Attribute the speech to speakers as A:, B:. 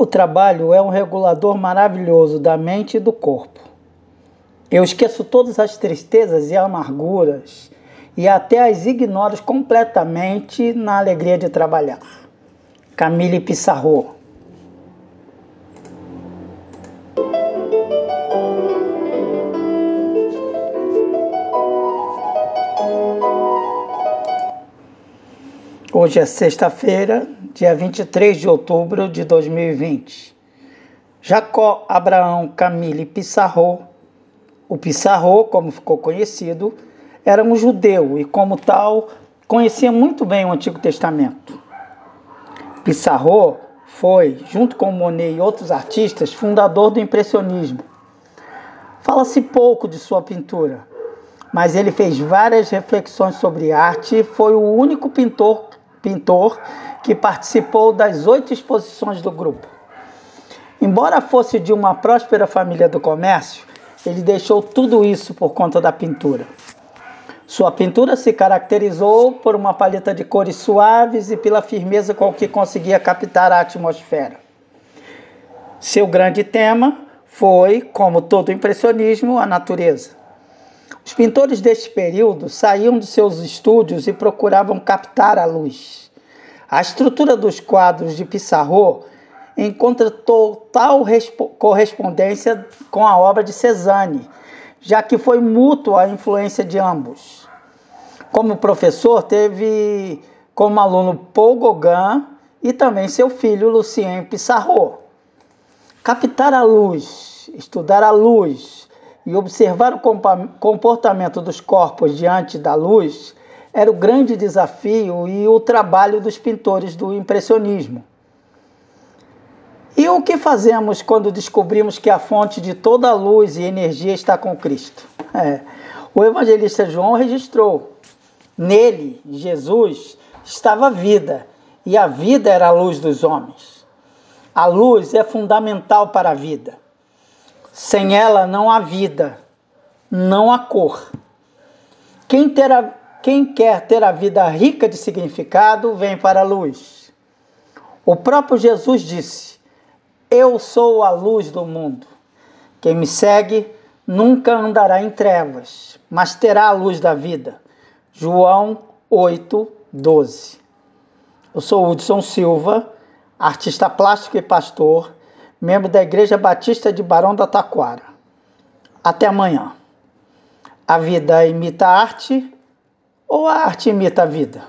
A: O trabalho é um regulador maravilhoso da mente e do corpo. Eu esqueço todas as tristezas e amarguras e até as ignoro completamente na alegria de trabalhar. Camille Pissarro Hoje é sexta-feira, dia 23 de outubro de 2020. Jacó Abraão Camille Pissarro, o Pissarro, como ficou conhecido, era um judeu e, como tal, conhecia muito bem o Antigo Testamento. Pissarro foi, junto com Monet e outros artistas, fundador do impressionismo. Fala-se pouco de sua pintura, mas ele fez várias reflexões sobre arte e foi o único pintor pintor que participou das oito exposições do grupo. Embora fosse de uma próspera família do comércio, ele deixou tudo isso por conta da pintura. Sua pintura se caracterizou por uma paleta de cores suaves e pela firmeza com que conseguia captar a atmosfera. Seu grande tema foi, como todo impressionismo, a natureza. Os pintores deste período saíam de seus estúdios e procuravam captar a luz. A estrutura dos quadros de Pissarro encontra total correspondência com a obra de Cezanne, já que foi mútua a influência de ambos. Como professor, teve como aluno Paul Gauguin e também seu filho Lucien Pissarro. Captar a luz, estudar a luz, e observar o comportamento dos corpos diante da luz era o grande desafio e o trabalho dos pintores do impressionismo. E o que fazemos quando descobrimos que a fonte de toda a luz e energia está com Cristo? É, o evangelista João registrou: nele, Jesus, estava a vida, e a vida era a luz dos homens. A luz é fundamental para a vida. Sem ela não há vida, não há cor. Quem, quem quer ter a vida rica de significado, vem para a luz. O próprio Jesus disse: Eu sou a luz do mundo. Quem me segue nunca andará em trevas, mas terá a luz da vida. João 8, 12. Eu sou Hudson Silva, artista plástico e pastor membro da Igreja Batista de Barão da Taquara. Até amanhã. A vida imita a arte ou a arte imita a vida?